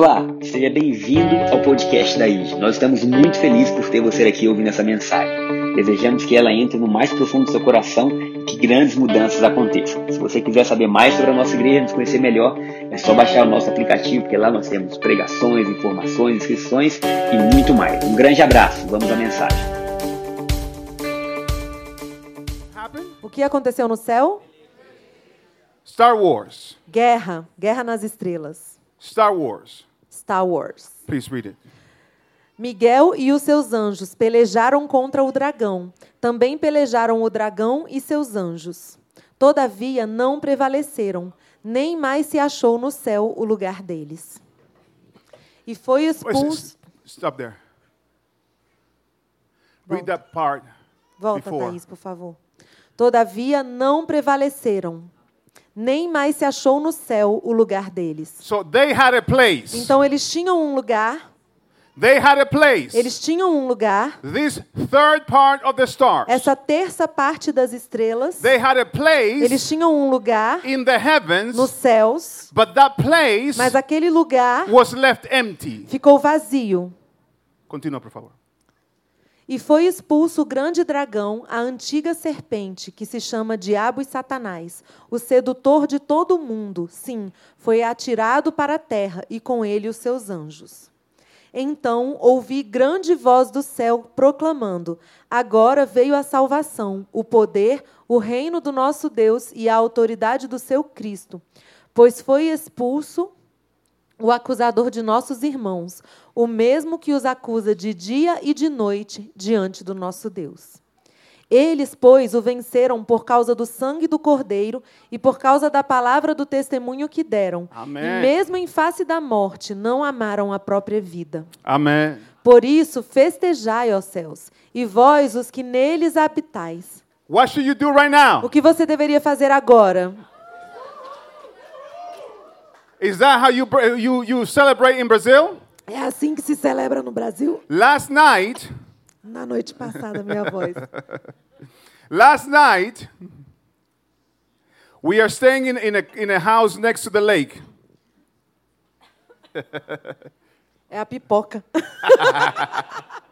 Olá, seja bem-vindo ao podcast da IG. Nós estamos muito felizes por ter você aqui ouvindo essa mensagem. Desejamos que ela entre no mais profundo do seu coração e que grandes mudanças aconteçam. Se você quiser saber mais sobre a nossa igreja, nos conhecer melhor, é só baixar o nosso aplicativo, porque lá nós temos pregações, informações, inscrições e muito mais. Um grande abraço, vamos à mensagem. O que aconteceu no céu? Star Wars. Guerra, guerra nas estrelas. Star Wars. Star Wars. Please read it. Miguel e os seus anjos pelejaram contra o dragão. Também pelejaram o dragão e seus anjos. Todavia não prevaleceram, nem mais se achou no céu o lugar deles. E foi expulso. Stop there. Read Volta. that part Volta, before. Thaís, por favor. Todavia não prevaleceram, nem mais se achou no céu o lugar deles. So they had a place. Então eles tinham um lugar, they had a place. eles tinham um lugar, This third part of the stars. essa terça parte das estrelas, They had a place eles tinham um lugar in the heavens, nos céus, but that place mas aquele lugar was left empty. ficou vazio. Continua, por favor. E foi expulso o grande dragão, a antiga serpente, que se chama Diabo e Satanás, o sedutor de todo o mundo. Sim, foi atirado para a terra e com ele os seus anjos. Então ouvi grande voz do céu proclamando: Agora veio a salvação, o poder, o reino do nosso Deus e a autoridade do seu Cristo. Pois foi expulso o acusador de nossos irmãos, o mesmo que os acusa de dia e de noite diante do nosso Deus. Eles, pois, o venceram por causa do sangue do Cordeiro e por causa da palavra do testemunho que deram. Amém. E mesmo em face da morte, não amaram a própria vida. Amen. Por isso, festejai, ó céus, e vós, os que neles habitais. What should you do right now? O que você deveria fazer agora? Is that how you you you celebrate in Brazil? É assim que se celebra no Brasil? Last night, Na noite passada, minha voz. last night, we are staying in, in, a, in a house next to the lake. É a pipoca.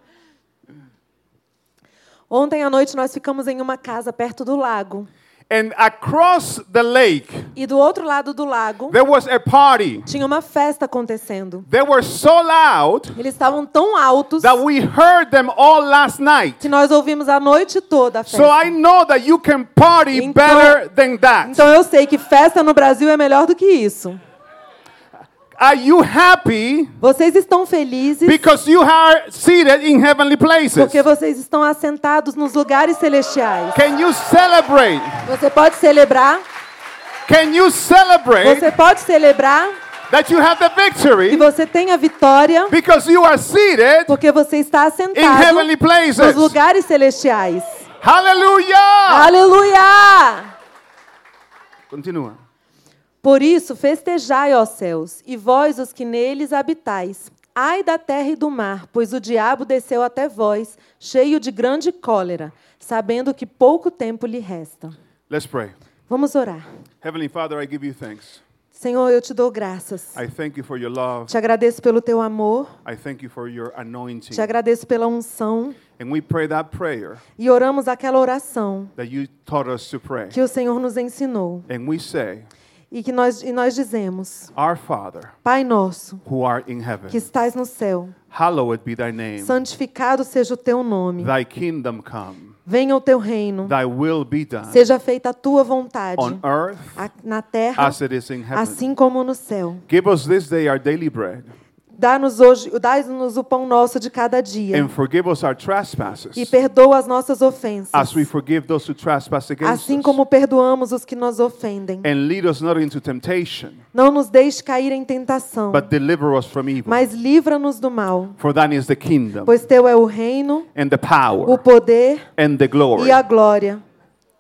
Ontem à noite nós ficamos em uma casa perto do lago. And across the lake, E do outro lado do lago there was a party. tinha uma festa acontecendo. They were so loud Eles estavam tão altos that we heard them all last night. que nós ouvimos a noite toda a So festa. I know that you can party Então- better than that. Então eu sei que festa no Brasil é melhor do que isso. Are you happy Vocês estão felizes because you are seated in heavenly places? porque vocês estão assentados nos lugares celestiais. Can you celebrate? Você pode celebrar, Can you celebrate você pode celebrar that you have the que victory você tem a vitória because you are seated porque você está in assentado heavenly places? nos lugares celestiais. Hallelujah! Aleluia! Continua. Por isso, festejai, ó céus, e vós os que neles habitais. Ai da terra e do mar, pois o diabo desceu até vós, cheio de grande cólera, sabendo que pouco tempo lhe resta. Let's pray. Vamos orar. Heavenly Father, I give you thanks. Senhor, eu te dou graças. I thank you for your love. Te agradeço pelo teu amor, I thank you for your anointing. te agradeço pela unção And we pray that prayer e oramos aquela oração that you taught us to pray. que o Senhor nos ensinou say, e que nós e nós dizemos: Our Father, Pai nosso, who art in heaven, que estás no céu, hallowed be thy name. santificado seja o teu nome. Thy kingdom come. Venha o teu reino. Thy will be done Seja feita a tua vontade, on earth na terra, as it is in heaven. assim como no céu. Give us this day our daily bread, Dá-nos hoje, dá-nos o pão nosso de cada dia and forgive us our trespasses, e perdoa as nossas ofensas, as we forgive those who trespass against assim como perdoamos os que nos ofendem. And lead us not into temptation, Não nos deixe cair em tentação, but deliver us from evil. mas livra-nos do mal, For thine is the kingdom, pois teu é o reino, and the o power, poder and the glory. e a glória,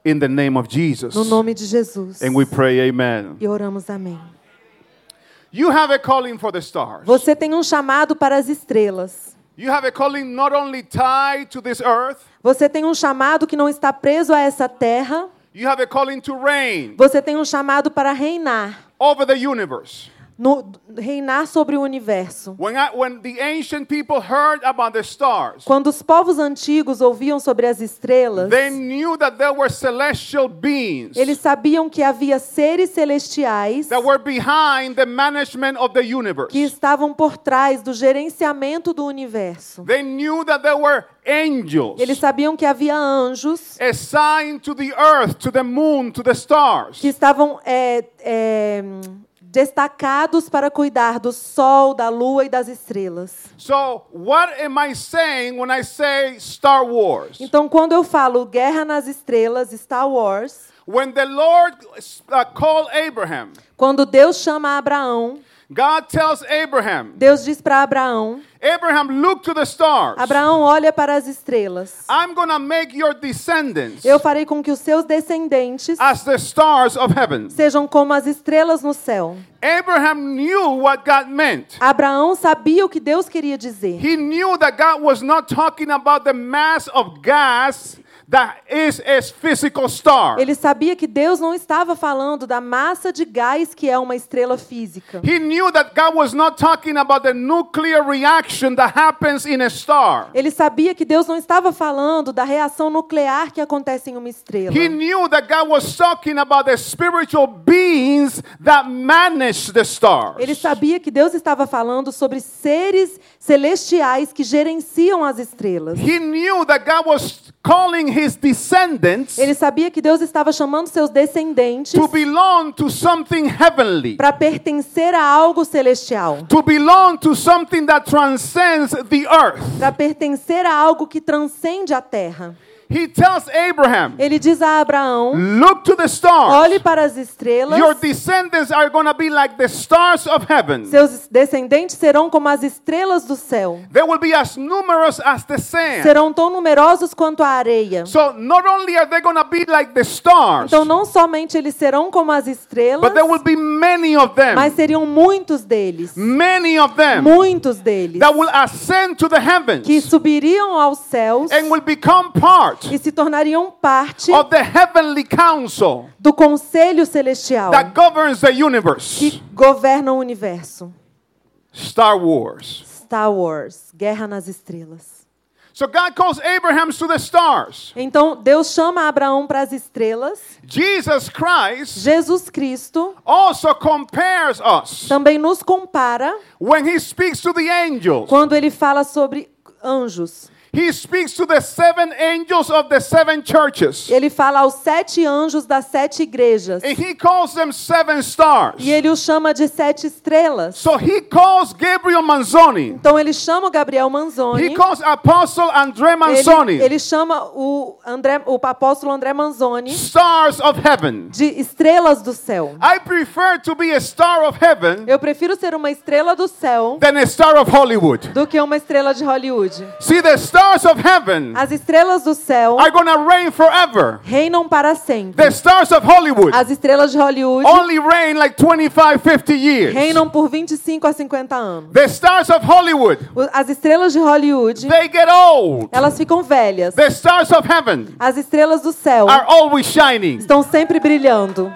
In the name of Jesus. no nome de Jesus. And we pray, Amen. E oramos amém. You have a calling for the stars. Você tem um chamado para as estrelas. You have a calling not only tied to this earth, Você tem um chamado que não está preso a essa terra. you have a calling to reign Você tem um chamado para reinar over the universe. No, reinar sobre o universo. When, I, when the ancient people heard about the stars, Quando os povos antigos ouviam sobre as estrelas, they knew that there were celestial beings eles sabiam que havia seres celestiais that were behind the management of the universe. que estavam por trás do gerenciamento do universo. They knew that there were angels Eles sabiam que havia anjos assigned to the earth, to the moon, to the stars. que estavam é, é, destacados para cuidar do sol, da lua e das estrelas. So, what am I saying when I say Star Wars? Então, quando eu falo Guerra nas Estrelas, Star Wars, When the Lord uh, called Abraham, quando Deus chama Abraão, God tells Abraham, Deus diz para Abraão: Abraham, look to the stars. Abraão, olha para as estrelas. I'm going to make your descendants Eu farei com que os seus descendentes as the stars of heaven. sejam como as estrelas no céu. Abraham knew what God meant. Abraão sabia o que Deus queria dizer. He knew that God was not talking about the mass of gas that is a physical star. Ele sabia que Deus não estava falando da massa de gás que é uma estrela física. He knew that God was not talking about the nuclear reaction that happens in a star. Ele sabia que Deus não estava falando da reação nuclear que acontece em uma estrela. He knew that God was talking about the spiritual beings that manage the stars. Ele sabia que Deus estava falando sobre seres celestiais que gerenciam as estrelas. He knew that God was calling his descendants Ele sabia que Deus estava chamando seus descendentes to belong to something heavenly, para pertencer a algo celestial, to belong to something that transcends the earth. para pertencer a algo que transcende a terra. He tells Abraham, Ele diz a Abraão: Look to the stars. olhe para as estrelas. Your descendants are going to be like the stars of heaven. Seus descendentes serão como as estrelas do céu. They will be as numerous as the sand. Serão tão numerosos quanto a areia. So not only are they going to be like the stars, Então, não somente eles serão como as estrelas, but there will be many of them, mas seriam muitos deles. many of them Muitos deles. that will ascend to the Que heavens subiriam aos céus and will become part e se tornariam parte of the heavenly council do conselho celestial that governs the universe. que governa o universo. Star Wars. Star Wars, Guerra nas Estrelas. So God calls Abraham to the stars. Então, Deus chama Abraão para as estrelas. Jesus Christ Jesus Cristo also compares us também nos compara when he speaks to the angels. quando ele fala sobre anjos. He speaks to the seven angels of the seven churches. Ele fala aos sete anjos das sete igrejas. And he calls them seven stars. E ele os chama de sete estrelas. So he calls Gabriel Manzoni. Então ele chama o Gabriel He Manzoni. calls Apostle André Ele, Manzoni ele chama o, André, o apóstolo André Manzoni stars of heaven. de estrelas do céu. I prefer to be a star of heaven Eu prefiro ser uma estrela do céu than a star of Hollywood. do que uma estrela de Hollywood. See, the stars of heaven As estrelas do céu are to reign forever. reinam para sempre. The stars of Hollywood As estrelas de Hollywood only reign like 25, 50 years. reinam por 25 a 50 anos. The stars of Hollywood, As estrelas de Hollywood, they get old. elas ficam velhas. The stars of heaven As estrelas do céu are always shining. estão sempre brilhando.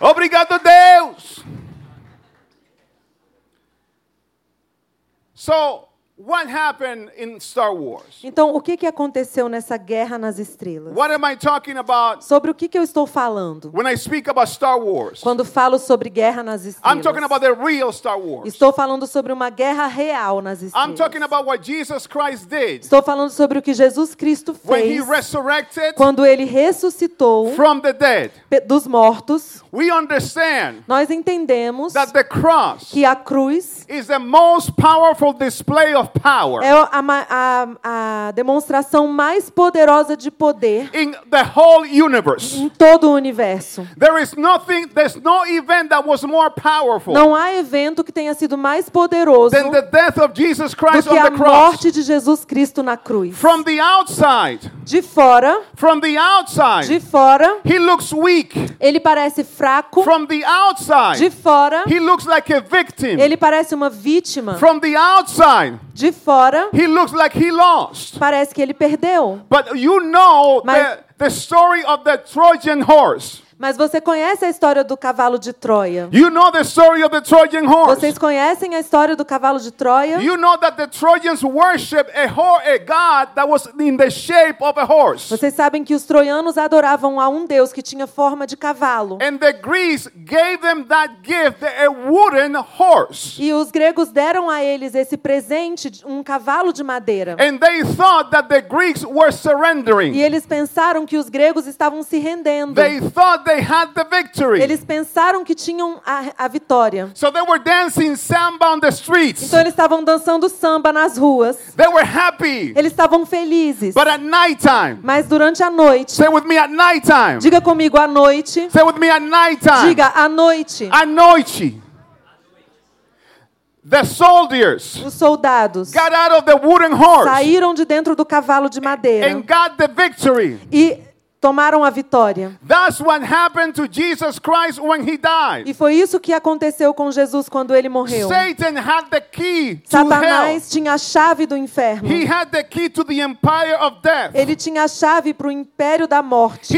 Obrigado, Deus. So, what happened in Star Wars? Então, o que, que aconteceu nessa guerra nas estrelas? What am I talking about Sobre o que, que eu estou falando when I speak about Star Wars? quando falo sobre guerra nas I'm talking estrelas? about the real Star Wars. Estou falando sobre uma guerra real nas I'm estrelas. talking about what Jesus Christ did Estou falando sobre o que Jesus Cristo when he fez resurrected quando ele ressuscitou from the dead. pe- dos mortos. We understand Nós entendemos that the cross que a cruz is the most powerful display of power é a, a- a demonstração mais poderosa de poder in the whole universe. em todo o universo. There is nothing, there's no event that was more powerful Não há evento que tenha sido mais poderoso than the death of Jesus do Christ que on a the cross. morte de Jesus Cristo na cruz. From the outside, De fora, from the de outside, fora, he looks weak. ele parece fraco. From the De outside, fora, he looks like a victim. ele parece uma vítima. From the outside, De fora, he looks like he lost. parece que ele perdeu. But you know Mas- the, the story of the Trojan horse. Mas você conhece a história do cavalo de Troia? You know the story of the Trojan horse. Vocês conhecem a história do cavalo de Troia? You know that the Trojans worship a, ho- a god that was in the shape of a horse. Vocês sabem que os troianos adoravam a um deus que tinha forma de cavalo. And the Greeks gave them that gift, a wooden horse. E os gregos deram a eles esse presente, um cavalo de madeira. And they thought that the Greeks were E surrendering. eles pensaram que os gregos estavam se rendendo. They thought they had the victory. Eles pensaram que tinham a, a vitória. So they were dancing samba on the streets. Então eles estavam dançando samba nas ruas. They were happy. Eles estavam felizes. But at nighttime, Mas durante a noite, say with me at nighttime. diga comigo à noite, Say with me at nighttime. diga à noite, À noite. The soldiers os soldados got out of the wooden horse saíram de dentro do cavalo de madeira and got the victory. e tomaram a vitória. That's what happened to Jesus Christ when he died. E foi isso que aconteceu com Jesus quando ele morreu. Satan had the key to hell. Satanás tinha a chave do inferno. He had the key to the empire of death. Ele tinha a chave para o império da morte.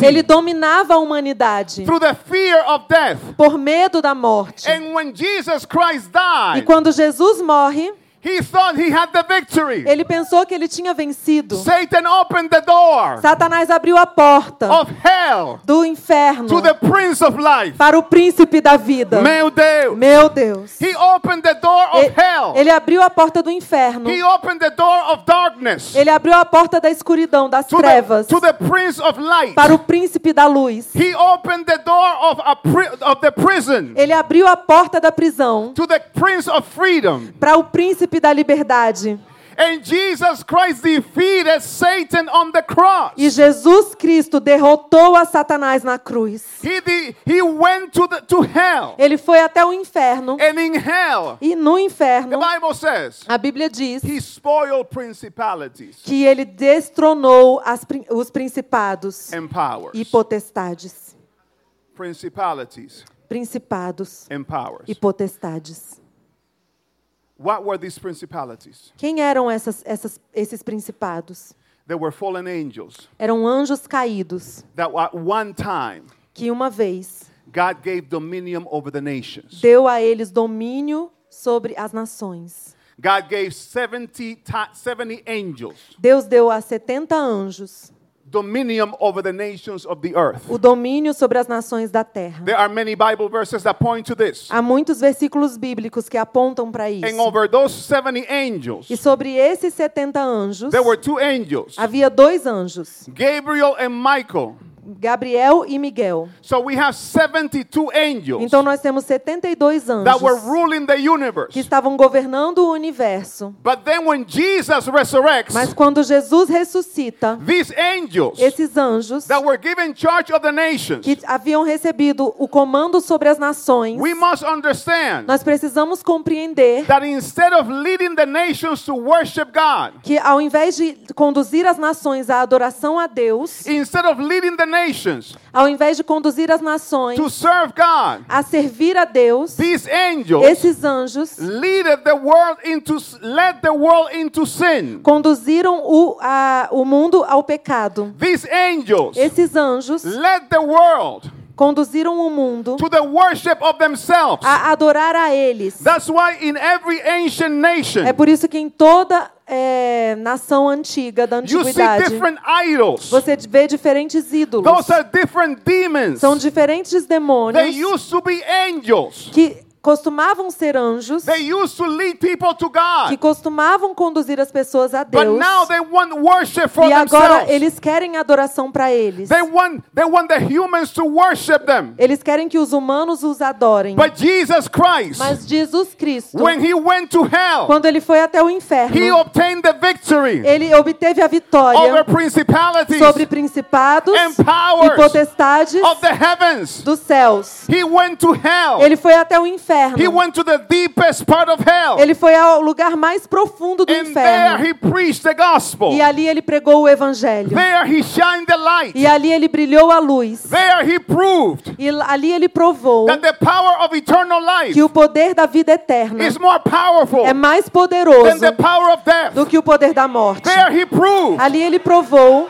Ele dominava a humanidade through the fear of death. por medo da morte. And when Jesus Christ E quando Jesus morre, he thought he had the victory. ele pensou que ele tinha vencido. Satan opened the door Satanás abriu a porta of hell do inferno to the Prince of Life. para o príncipe da vida. Meu Deus. Meu Deus. He opened the door of E- hell. Ele abriu a porta do inferno. He opened the door of darkness Ele abriu a porta da escuridão, das to the, trevas, to the Prince of Light. para o príncipe da luz. He opened the door of, a pri- of the prison Ele abriu a porta da prisão to the Prince of Freedom. para o príncipe da liberdade. And Jesus Christ defeated Satan on the cross. E Jesus Cristo derrotou a Satanás na cruz. He, de- he went to, the, to hell. Ele foi até o inferno. And in hell, E no the inferno, Bible says, a Bíblia diz he spoiled principalities que ele destronou as os principados and powers. e potestades. Principalities Principados and powers. e potestades. What were these principalities? Quem eram essas, essas, esses principados? They were fallen angels Eram anjos caídos that at one time que uma vez God gave dominion over the nations. deu a eles domínio sobre as nações. God gave 70, ti- 70 angels Deus deu a 70 anjos dominion over the nations of the earth. o domínio sobre as nações da terra. There are many Bible verses that point to this. Há muitos versículos bíblicos que apontam para And isso. over those 70 angels, E sobre esses 70 anjos, there were two angels, havia dois anjos, Gabriel and Michael. Gabriel e Miguel. So we have 72 angels Então nós temos 72 that were anjos ruling the que universe. estavam governando o universo. But then when Jesus resurrects, Mas quando Jesus ressuscita, these angels esses anjos that were given charge of the nations, que haviam recebido o comando sobre as nações, we must understand nós precisamos compreender that instead of leading the nations to worship God, que ao invés de conduzir as nações à adoração a Deus, instead of leading the nations ao invés de conduzir as nações to serve God, a servir a Deus, these angels esses anjos leaded the world into led the world into sin. conduziram o, a- o mundo ao pecado. These angels Esses anjos led the world conduziram o mundo to the worship of themselves. a adorar a eles. That's why in every ancient nation É por isso que em toda é, nação antiga, da antiguidade, você vê diferentes ídolos. Those are different demons. São diferentes They demônios used to be angels. que costumavam ser anjos, They used to lead people to que God. costumavam conduzir as pessoas a But Deus. now they want worship for E agora themselves. eles querem adoração para eles. They want they want the humans to worship them. Eles querem que os humanos os adorem. But Jesus Christ, Mas Jesus Cristo, when he went to hell, quando ele foi até o he inferno, obtained the victory ele obteve a vitória sobre principados e potestades dos céus. He went to hell. Ele foi até o He inferno. went to the deepest part of hell. Ele foi ao lugar mais profundo do And there inferno. he preached the gospel. E ali ele pregou o evangelho. There he shined the light. E ali ele brilhou a luz. There he proved E ali ele provou that the power of eternal life que o poder da vida eterna is more powerful é mais than poderoso the power of death. do que o poder da morte. There he proved Ali ele provou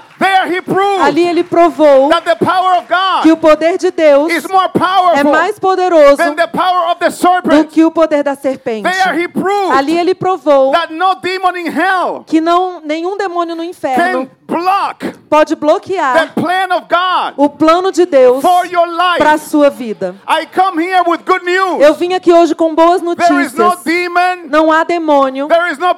Ali ele provou that the power of que o poder de Deus is more é mais poderoso than the power of the do que o poder da serpente. There he proved Ali ele provou that no demon in hell que não nenhum demônio no inferno can block pode bloquear the plan of God o plano de Deus para a sua vida. I come here with good news. Eu vim aqui hoje com boas There is no notícias. demon, Não há demônio, there is no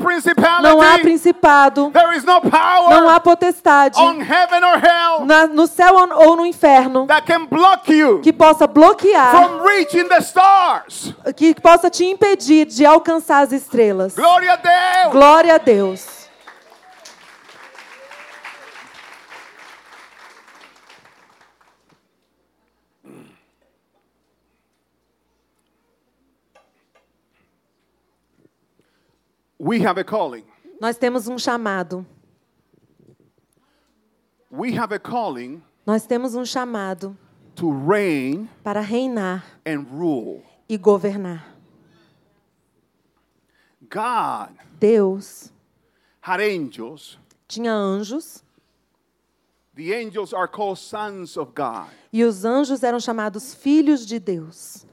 não há principado, there is no não há potestade on heaven or hell na- no céu ou no inferno that can block you que possa bloquear, from reaching the stars. que possa te impedir de alcançar as estrelas. Gloria a Deus. Glória a Deus. We have a calling. Nós temos um chamado. We have a calling Nós temos um chamado to reign para reinar and rule. e governar. God Deus had angels. tinha anjos The angels are called sons of God. e os anjos eram chamados filhos de Deus.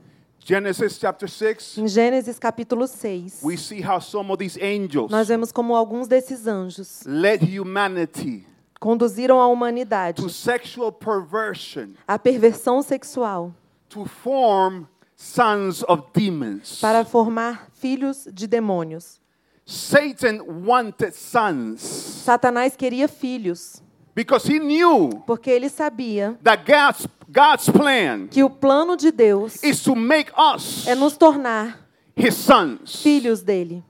Genesis chapter 6, Em Gênesis capítulo 6, we see how some of these angels nós vemos como alguns desses anjos led humanity conduziram a humanidade to sexual perversion, à perversão sexual to form sons of demons. para formar filhos de demônios. Satan wanted sons Satanás queria filhos, because he knew porque ele sabia that God's, God's plan que o plano de Deus is to make us é nos tornar his sons. filhos dele.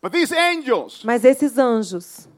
But these angels Mas esses anjos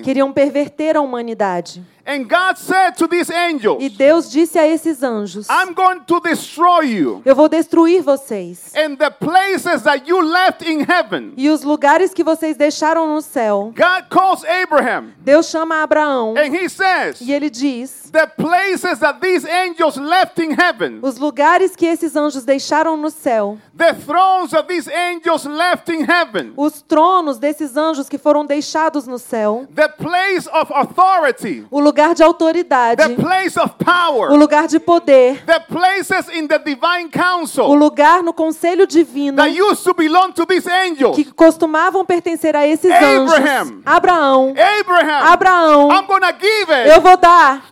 queriam perverter a humanidade. And God said to these E angels, Deus disse a esses anjos: I'm going to destroy you. Eu vou destruir vocês. And the places that you left in heaven, E os lugares que vocês deixaram no céu, God calls Abraham. Deus chama Abraão. And he says, e ele diz: The places that these angels left in heaven, Os lugares que esses anjos deixaram no céu, the thrones of these angels left in heaven, os tronos desses anjos que foram deixados no céu, the place of authority, o lugar de autoridade, of o power, lugar de poder, o lugar no conselho divino to to angels. que costumavam pertencer a esses Abraham. anjos. Abraão, Abraham, Abraão, eu vou dar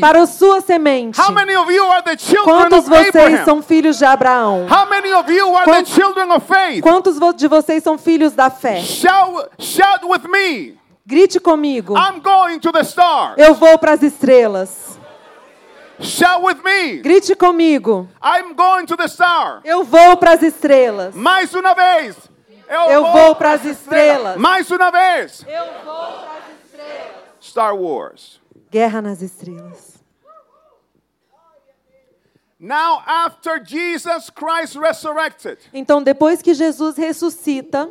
para a sua semente. How many of you are the children Quantos of vocês são filhos de Abraão? How many of you are the Quantos- children of faith? Quantos de vocês são filhos da fé? Shout, shout with me. Grite comigo. I'm going to the stars. Eu vou para as estrelas. Shout with me. Grite comigo. I'm going to the star. Eu vou para as estrelas. Mais uma vez. Eu vou para as estrelas. Mais uma vez. Eu vou para as estrelas. Star Wars. Guerra nas estrelas. Now, after Jesus Christ resurrected, Então, depois que Jesus ressuscita,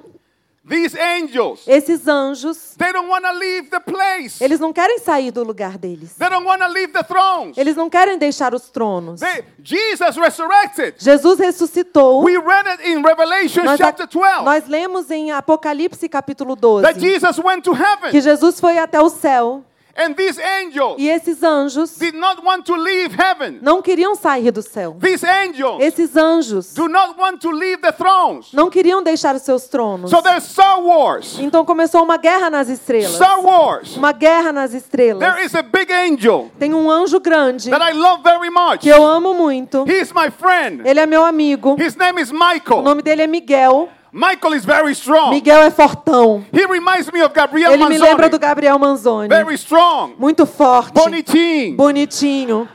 these angels, esses anjos, they don't want to leave the place. eles não querem sair do lugar deles. They don't want to leave the thrones. Eles não querem deixar os tronos. They, Jesus resurrected. Jesus ressuscitou. We read it in Revelation Nós, chapter 12 nós lemos em Apocalipse capítulo that 12 Jesus went to heaven. que Jesus foi até o céu And these angels e esses anjos did not want to leave heaven. não queriam sair do céu. These angels Esses anjos do not want to leave the thrones. não queriam deixar os seus tronos. So there's Star Wars. Então começou uma guerra nas estrelas. Star Wars. Uma guerra nas estrelas. There is a big angel Tem um anjo grande that I love very much. que eu amo muito. He's my friend. Ele é meu amigo. His name is O Michael. nome dele é Miguel. Michael is very strong. Miguel é fortão. He reminds me of Gabriel Ele me lembra do Manzoni. Gabriel Manzoni. Very strong. Muito forte. Bonitinho. Bonitinho.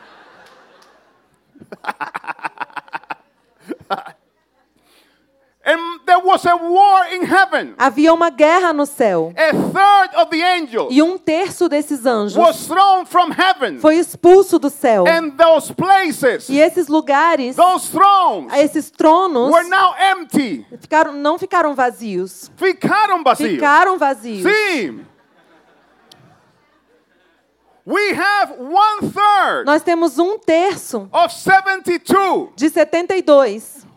And there was a war in heaven. Havia uma guerra no céu. A third of the angels E um terço desses anjos was thrown from heaven. foi expulso do céu. And those places, E esses lugares, those thrones, esses tronos, were now empty. ficaram, não ficaram vazios. Ficaram vazios. Ficaram vazios. Sim. We have one third Nós temos um terço of 72 de 72 one third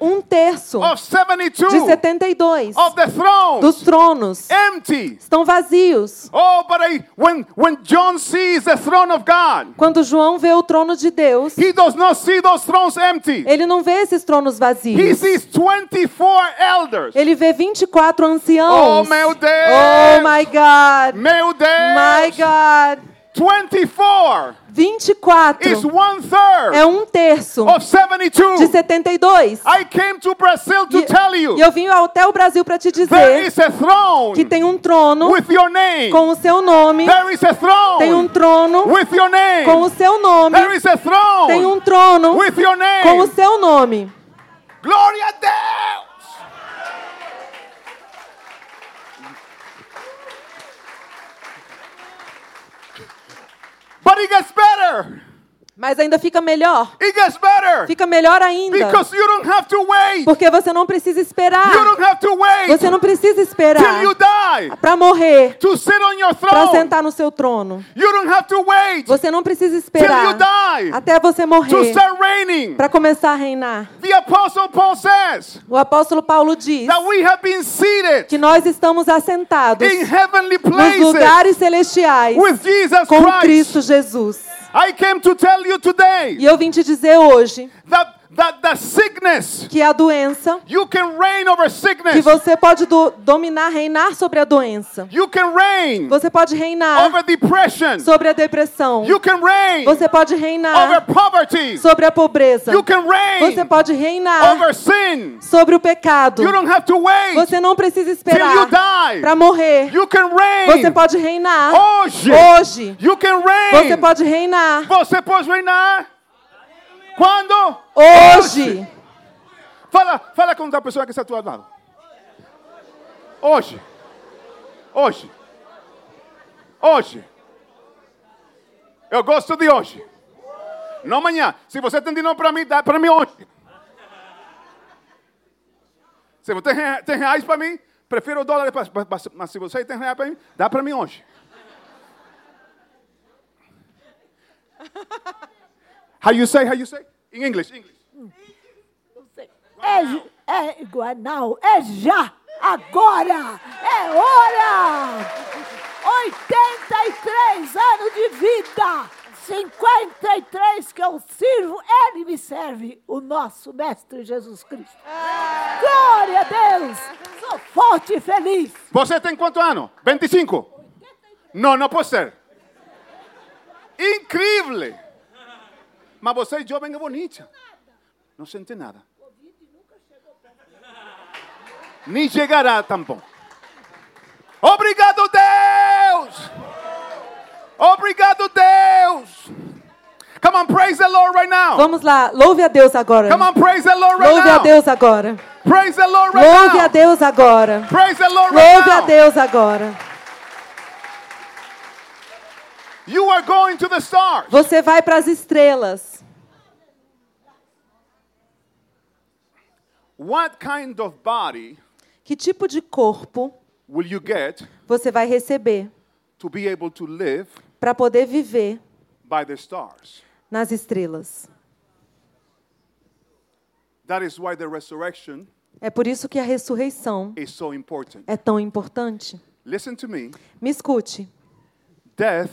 Um terço of 72 de 72 of the thrones dos tronos empty. estão vazios. Oh, but I, when, when John sees the throne of God, Quando João vê o trono de Deus, he does not see those thrones empty. ele não vê esses tronos He vazios. sees 24 elders. Ele vê 24 Oh, anciãos. meu Oh Deus! my God! Meu Deus! My God! 24 24 is one third é um terço of 72. de 72. I came to Brazil to E, tell you e eu vim até o Brasil para te there dizer is a throne que tem um trono with your name. com o seu nome, There is a tem um throne trono with your name. com o seu nome, There is a throne tem um trono with your com o name. seu nome. Glória a Deus! But he gets better. Mas ainda fica melhor. It gets better. Fica melhor ainda. Because you don't have to wait. Porque você não precisa esperar. You don't have to wait Você não precisa till esperar you die para morrer, to sit on your para throne. sentar no seu trono. You don't have to wait Você não precisa till you esperar die até você to morrer start reigning. para começar a reinar. The apostle Paul says O apóstolo Paulo diz that we have been seated que nós estamos assentados in heavenly nos places lugares celestiais with Jesus com Christ. Cristo Jesus. I came to tell you today E eu vim te dizer hoje that that the sickness que a doença, you can reign over que sickness. você pode do- dominar, reinar sobre a doença. You can reign Você pode reinar over depression. sobre a depressão. You can reign Você pode over reinar poverty. sobre a pobreza. You can reign Você pode reinar over sin. sobre o pecado. You don't have to wait Você não precisa esperar para morrer. You can Você reign pode reinar hoje. hoje. You can Você reign. pode reinar Você pode reinar quando? hoje. Fala, fala com a pessoa que está teu lado. Hoje. Hoje. Hoje. Eu gosto de hoje. Não amanhã. Se você tem dinheiro para mim, dá para mim hoje. Se você tem, reais para mim, prefiro dólares. Mas se você tem reais para mim, dá para mim hoje. How you say? How you say? In English. English. É, ju- é igual, não, é já, agora, é hora! 83 anos de vida, 53 que eu sirvo, Ele me serve, o nosso Mestre Jesus Cristo. Glória a Deus! Sou forte e feliz. Você tem quanto ano? 25? Não, não pode ser. Incrível! Mas você é jovem e bonita. Não sente nada. Nem chegará tampouco. Obrigado, Deus! Obrigado, Deus! Come on, praise the Lord right now. Vamos lá, louve a Deus agora. Come on, praise the Lord right Louve a now. Deus agora. Praise the Lord right Louve now. a Deus agora. Praise the Lord right Louve a now. Deus agora. You are going to the stars. Você vai para as estrelas. What kind of body Que tipo de corpo will you get você vai receber to be able to live para poder viver by the stars? nas estrelas? That is why the resurrection É por isso que a ressurreição is so important. é tão importante. Listen to me. Me escute. Death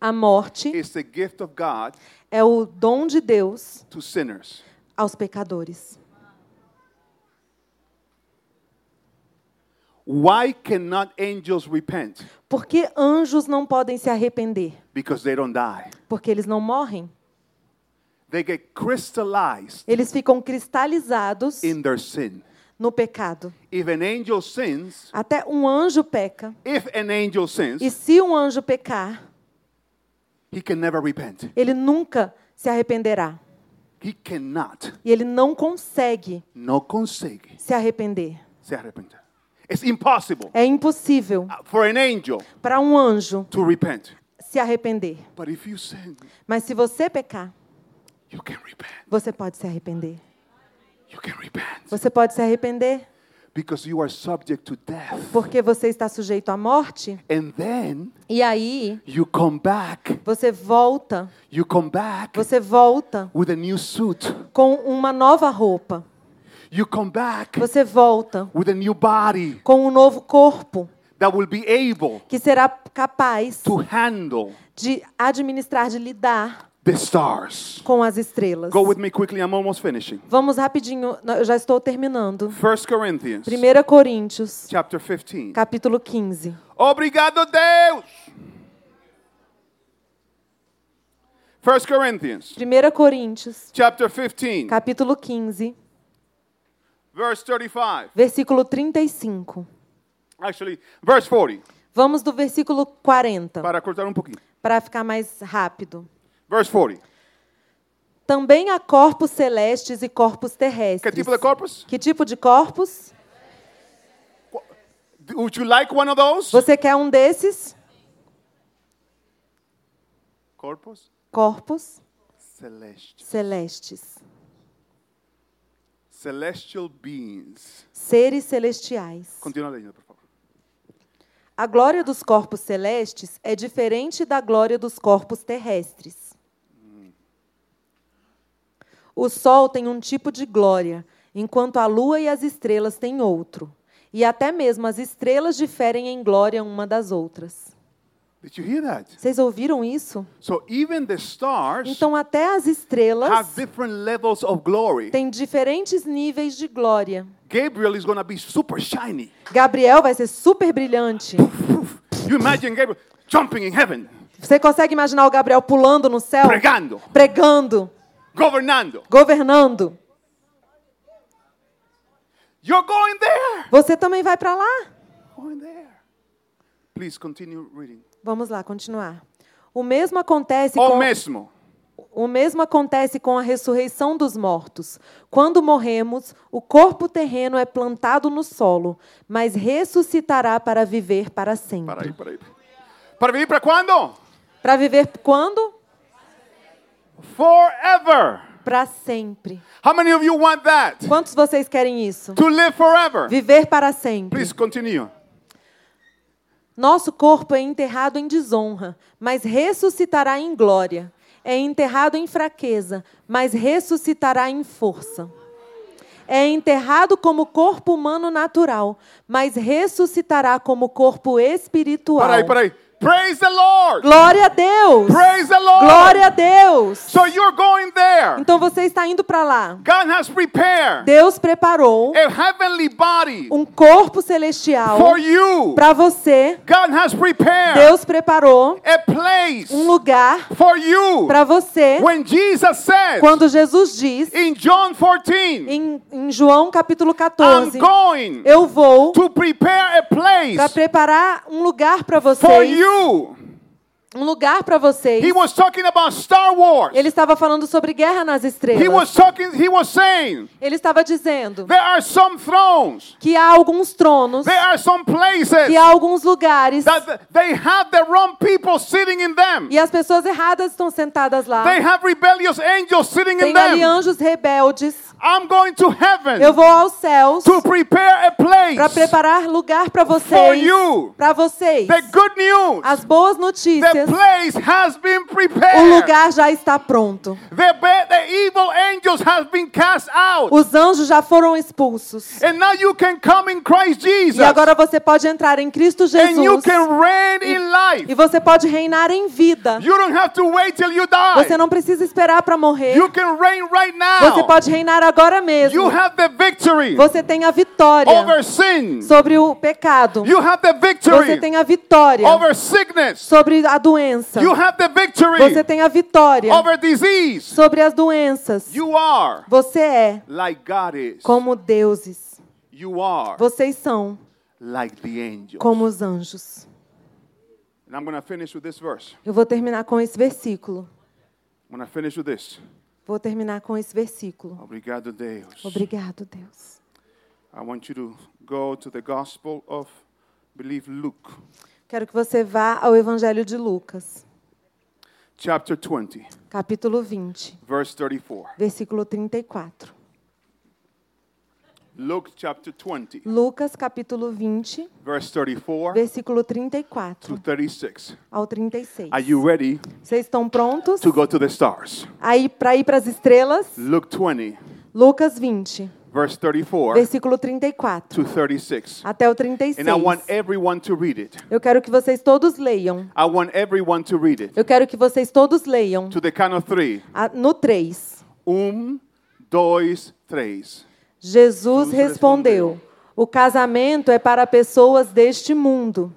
A morte is the gift of God é o dom de Deus to sinners. aos pecadores. Why cannot angels repent? Por que anjos não podem se arrepender? Because they don't die. Porque eles não morrem. They get crystallized Eles ficam cristalizados in their sin. no pecado. If an angel sins, Até um anjo peca. if an angel sins, E se um anjo pecar, he can never repent. Ele nunca se arrependerá. He cannot, E ele não consegue no consegue se arrepender. se arrepender. It's impossible É impossível for an angel para um anjo to repent. se arrepender. But if you sin, Mas se você pecar, you can repent. você pode se arrepender. Você pode se arrepender because you are subject to death. porque você está sujeito à morte. And then E aí you come back. você volta, You come back você volta with a new suit. com uma nova roupa. You come back Você volta with a new body com um novo corpo that will be able que será capaz to handle de administrar, de lidar the stars. com as estrelas. Go with me quickly, I'm almost finishing. Vamos rapidinho, eu já estou terminando. 1 Corinthians 1 Coríntios, chapter 15. capítulo 15. Obrigado, Deus! 1 Corinthians 1 Coríntios, chapter 15, capítulo 15, verse 35. versículo 35. Actually, verse 40. Vamos do versículo 40, Para cortar um pouquinho. para ficar mais rápido. Verse 40. Também há corpos celestes e corpos Que terrestres. tipo de corpos? Que tipo de corpos? Would you like one of those? Você quer um desses? Corpos Corpos celestes. celestes. Celestial beings. Seres celestiais. Continua lendo, por favor. A glória dos corpos celestes é diferente da glória dos corpos terrestres. O sol tem um tipo de glória, enquanto a lua e as estrelas têm outro. E até mesmo as estrelas diferem em glória uma das outras. Did you hear that? Vocês ouviram isso? So even the stars Então, até as estrelas have different levels of glory. têm diferentes níveis de glória. Gabriel is to be super shiny. Gabriel vai ser super brilhante. You imagine Gabriel jumping in heaven, Você consegue imaginar o Gabriel pulando no céu? pregando, Pregando, governando. governando. You're going there. Você também vai para lá? Going there. Please continue reading. Vamos lá, continuar. O mesmo acontece O com mesmo. o mesmo acontece com a ressurreição dos mortos. Quando morremos, o corpo terreno é plantado no solo, mas ressuscitará para viver para sempre. Para aí, para aí. Para viver para quando? Para viver quando? Forever. Para sempre. How many of you want that? Quantos vocês querem isso? To live forever. Viver para sempre. Please continue. Nosso corpo é enterrado em desonra, mas ressuscitará em glória. É enterrado em fraqueza, mas ressuscitará em força. É enterrado como corpo humano natural, mas ressuscitará como corpo espiritual. Para aí, para aí. Praise the Lord. Glória a Deus! Praise the Lord. Glória a Deus! So you're going there. Então você está indo para lá. God has prepared Deus preparou a heavenly body um corpo celestial you. para você. God has prepared Deus preparou a place um lugar you. para você. When Jesus says Quando Jesus diz in John 14, em, em João capítulo I'm 14, going eu vou para preparar um lugar para for vocês, you. um lugar para vocês. He was talking about Star Wars. Ele estava falando sobre guerra nas He was estrelas. talking, he was saying Ele estava dizendo there are some thrones, que há alguns tronos, there are some places que há alguns lugares that they have the wrong people sitting in them. e as pessoas erradas estão sentadas lá. They have rebellious angels sitting in Tem ali them. anjos rebeldes. I'm going to heaven Eu vou aos céus to prepare a para place preparar lugar para for vocês. you. Para vocês. The good news, As boas the notícias. place has been O prepared. lugar já está pronto. The, the evil angels have been cast out. Os anjos já foram expulsos. And now you can come in Christ Jesus. E agora você pode entrar em Cristo And you Jesus. can reign in life. E você pode reinar em vida. You don't have to wait till you die. Você não precisa esperar para morrer. You can reign right now. Você pode reinar agora mesmo. You have the victory Você tem a vitória over sin. sobre o pecado. You have the Você victory tem a vitória over sickness. sobre a doença. You have the victory Você tem a vitória over disease. sobre as doenças. You are Você é like God is. como deuses. You are Vocês são like the angels. como os anjos. And I'm finish with this verse. Eu vou terminar com esse versículo. I'm finish with this. Vou terminar com esse versículo. Obrigado, Deus. Obrigado, Deus. I want you to go to the Gospel of, believe, Luke, Quero que você vá ao Evangelho de Lucas, chapter 20, capítulo 20, verse 34. versículo 34. Luke chapter 20, Lucas capítulo 20, verse 34 versículo to 34 36. ao 36. Are you ready Vocês estão prontos? to go to the stars? Aí para ir para as estrelas? Luke 20, Lucas 20, verse 34 versículo 34 to 36. até o 36. And I want everyone to read it. Eu quero que vocês todos leiam. I want everyone to read it. Eu quero que vocês todos leiam To the count of three. a- no 3. Um, dois, três. Jesus respondeu: O casamento é para pessoas deste mundo.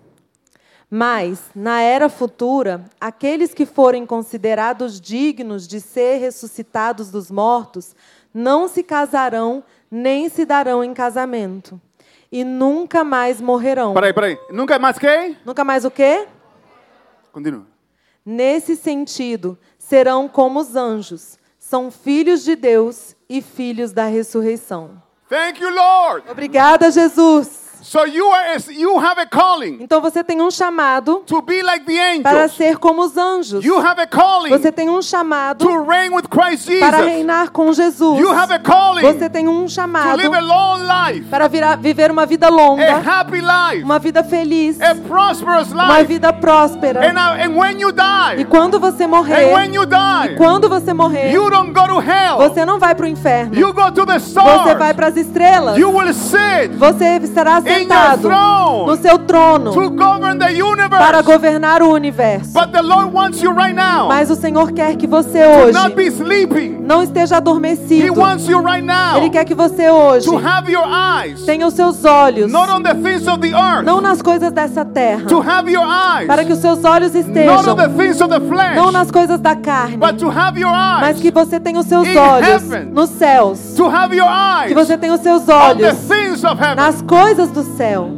Mas, na era futura, aqueles que forem considerados dignos de ser ressuscitados dos mortos não se casarão nem se darão em casamento. E nunca mais morrerão. Peraí, peraí. Nunca mais que? Nunca mais o quê? Continua. Nesse sentido, serão como os anjos. São filhos de Deus e filhos da ressurreição. Thank you, Lord. Obrigada, Jesus. So you are you have a calling Então você tem um chamado to be like the para angels. ser como os anjos. You have a calling Você tem um chamado to reign with Christ para Jesus. reinar com Jesus. You have a calling Você tem um to chamado live a long life, para virar- viver uma vida a longa, happy life, uma vida feliz, a prosperous uma life. vida próspera. And, and when you E die, quando você and morrer, when you die, quando você morrer, you don't go to hell. você não vai para o inferno. You go to the Você vai stars. para as estrelas. You will sit Você estará sentado no seu trono para governar o universo. But the Lord wants you right now Mas o Senhor quer que você hoje não esteja adormecido. Ele quer que você hoje tenha os seus olhos não nas coisas dessa terra, para que os seus olhos estejam não nas coisas da carne, mas que você tenha os seus olhos nos céus, que você tenha os seus olhos. Nas coisas do céu.